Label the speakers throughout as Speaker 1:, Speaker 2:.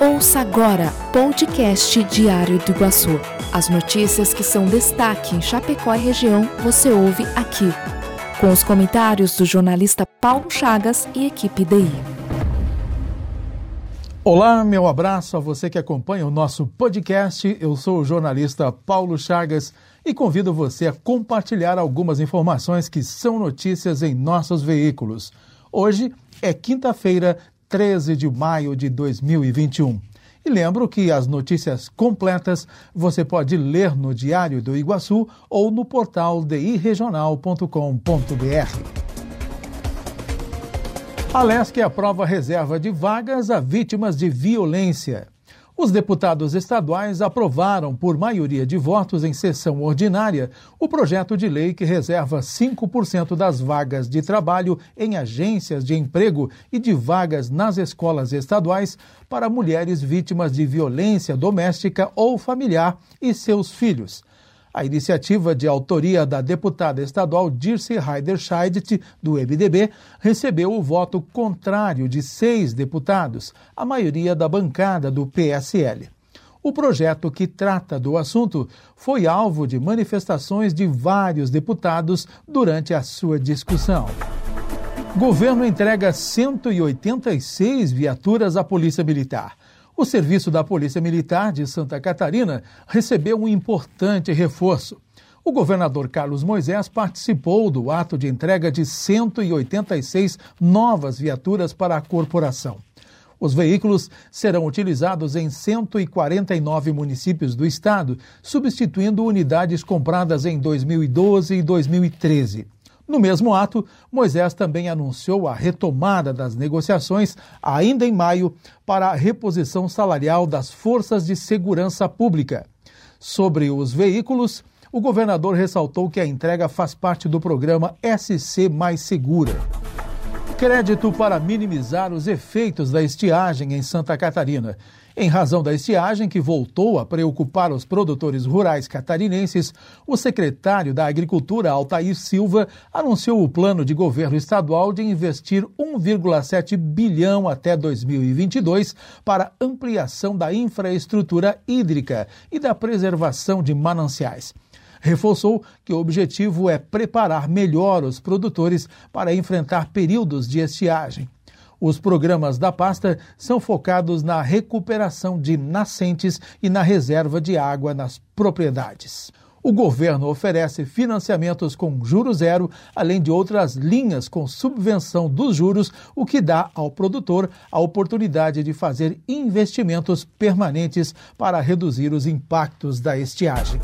Speaker 1: Ouça agora podcast Diário do Iguaçu. As notícias que são destaque em Chapecó e região você ouve aqui. Com os comentários do jornalista Paulo Chagas e equipe DI.
Speaker 2: Olá, meu abraço a você que acompanha o nosso podcast. Eu sou o jornalista Paulo Chagas e convido você a compartilhar algumas informações que são notícias em nossos veículos. Hoje é quinta-feira, 13 de maio de 2021. E lembro que as notícias completas você pode ler no Diário do Iguaçu ou no portal diregional.com.br. A LESC aprova reserva de vagas a vítimas de violência. Os deputados estaduais aprovaram, por maioria de votos em sessão ordinária, o projeto de lei que reserva 5% das vagas de trabalho em agências de emprego e de vagas nas escolas estaduais para mulheres vítimas de violência doméstica ou familiar e seus filhos. A iniciativa de autoria da deputada estadual Dirce Heiderscheidt, do MDB, recebeu o voto contrário de seis deputados, a maioria da bancada do PSL. O projeto que trata do assunto foi alvo de manifestações de vários deputados durante a sua discussão. Governo entrega 186 viaturas à Polícia Militar. O serviço da Polícia Militar de Santa Catarina recebeu um importante reforço. O governador Carlos Moisés participou do ato de entrega de 186 novas viaturas para a corporação. Os veículos serão utilizados em 149 municípios do estado, substituindo unidades compradas em 2012 e 2013. No mesmo ato, Moisés também anunciou a retomada das negociações, ainda em maio, para a reposição salarial das forças de segurança pública. Sobre os veículos, o governador ressaltou que a entrega faz parte do programa SC Mais Segura. Crédito para minimizar os efeitos da estiagem em Santa Catarina. Em razão da estiagem que voltou a preocupar os produtores rurais catarinenses, o secretário da Agricultura, Altair Silva, anunciou o plano de governo estadual de investir 1,7 bilhão até 2022 para ampliação da infraestrutura hídrica e da preservação de mananciais reforçou que o objetivo é preparar melhor os produtores para enfrentar períodos de estiagem. Os programas da pasta são focados na recuperação de nascentes e na reserva de água nas propriedades. O governo oferece financiamentos com juros zero, além de outras linhas com subvenção dos juros, o que dá ao produtor a oportunidade de fazer investimentos permanentes para reduzir os impactos da estiagem.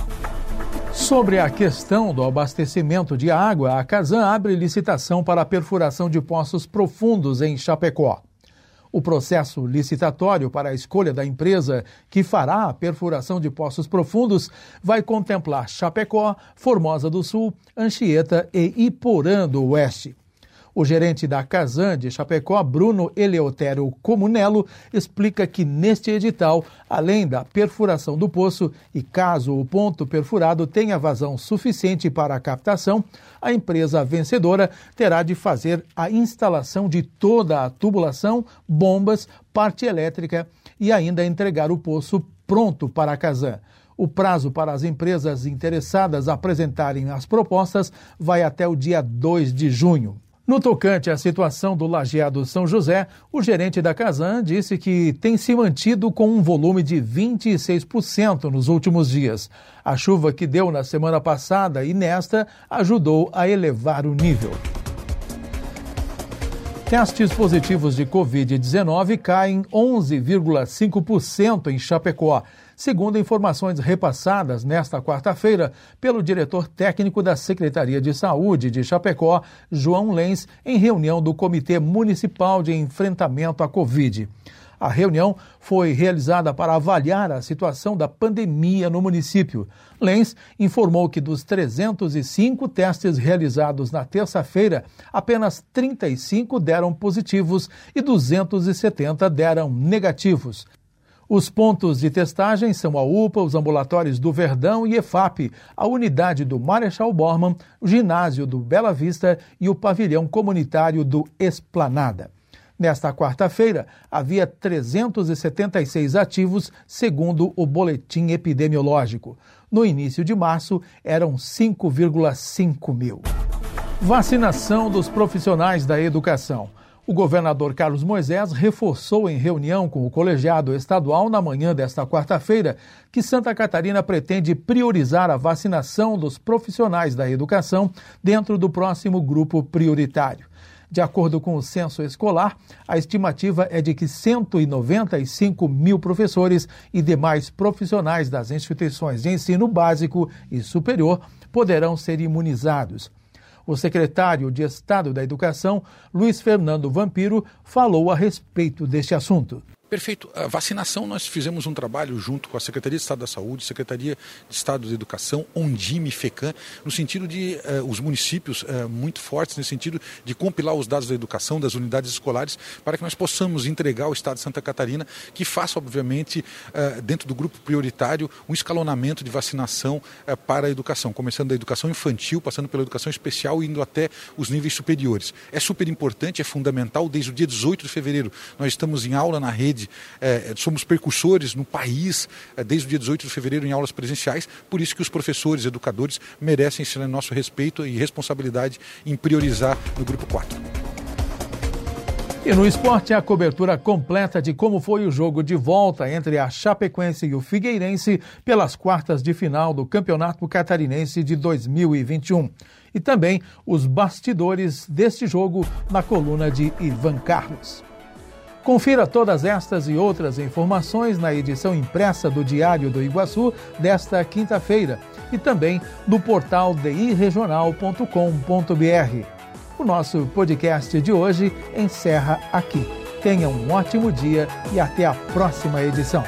Speaker 2: Sobre a questão do abastecimento de água, a Casan abre licitação para a perfuração de poços profundos em Chapecó. O processo licitatório para a escolha da empresa que fará a perfuração de poços profundos vai contemplar Chapecó, Formosa do Sul, Anchieta e Iporã do Oeste. O gerente da Casan de Chapecó, Bruno Eleotério Comunello, explica que neste edital, além da perfuração do poço e caso o ponto perfurado tenha vazão suficiente para a captação, a empresa vencedora terá de fazer a instalação de toda a tubulação, bombas, parte elétrica e ainda entregar o poço pronto para a Casan. O prazo para as empresas interessadas apresentarem as propostas vai até o dia 2 de junho. No tocante à situação do lajeado São José, o gerente da Casan disse que tem se mantido com um volume de 26% nos últimos dias. A chuva que deu na semana passada e nesta ajudou a elevar o nível. Testes positivos de Covid-19 caem 11,5% em Chapecó segundo informações repassadas nesta quarta-feira pelo diretor técnico da Secretaria de Saúde de Chapecó, João Lenz, em reunião do Comitê Municipal de Enfrentamento à Covid. A reunião foi realizada para avaliar a situação da pandemia no município. Lenz informou que dos 305 testes realizados na terça-feira, apenas 35 deram positivos e 270 deram negativos. Os pontos de testagem são a UPA, os ambulatórios do Verdão e EFAP, a unidade do Marechal Bormann, o ginásio do Bela Vista e o pavilhão comunitário do Esplanada. Nesta quarta-feira, havia 376 ativos, segundo o boletim epidemiológico. No início de março, eram 5,5 mil. Vacinação dos profissionais da educação. O governador Carlos Moisés reforçou em reunião com o colegiado estadual na manhã desta quarta-feira que Santa Catarina pretende priorizar a vacinação dos profissionais da educação dentro do próximo grupo prioritário. De acordo com o censo escolar, a estimativa é de que 195 mil professores e demais profissionais das instituições de ensino básico e superior poderão ser imunizados. O secretário de Estado da Educação, Luiz Fernando Vampiro, falou a respeito deste assunto.
Speaker 3: Perfeito. A vacinação, nós fizemos um trabalho junto com a Secretaria de Estado da Saúde, Secretaria de Estado da Educação, Ondime FECAM, no sentido de uh, os municípios uh, muito fortes, nesse sentido de compilar os dados da educação, das unidades escolares, para que nós possamos entregar ao Estado de Santa Catarina, que faça, obviamente, uh, dentro do grupo prioritário, um escalonamento de vacinação para a educação, começando da educação infantil, passando pela educação especial e indo até os níveis superiores. É super importante, é fundamental, desde o dia 18 de fevereiro, nós estamos em aula na rede é, somos percursores no país é, desde o dia 18 de fevereiro em aulas presenciais, por isso que os professores, educadores merecem ser nosso respeito e responsabilidade em priorizar no grupo 4.
Speaker 2: E no esporte, a cobertura completa de como foi o jogo de volta entre a Chapecoense e o Figueirense pelas quartas de final do Campeonato Catarinense de 2021. E também os bastidores deste jogo na coluna de Ivan Carlos. Confira todas estas e outras informações na edição impressa do Diário do Iguaçu desta quinta-feira e também no portal diregional.com.br. O nosso podcast de hoje encerra aqui. Tenha um ótimo dia e até a próxima edição.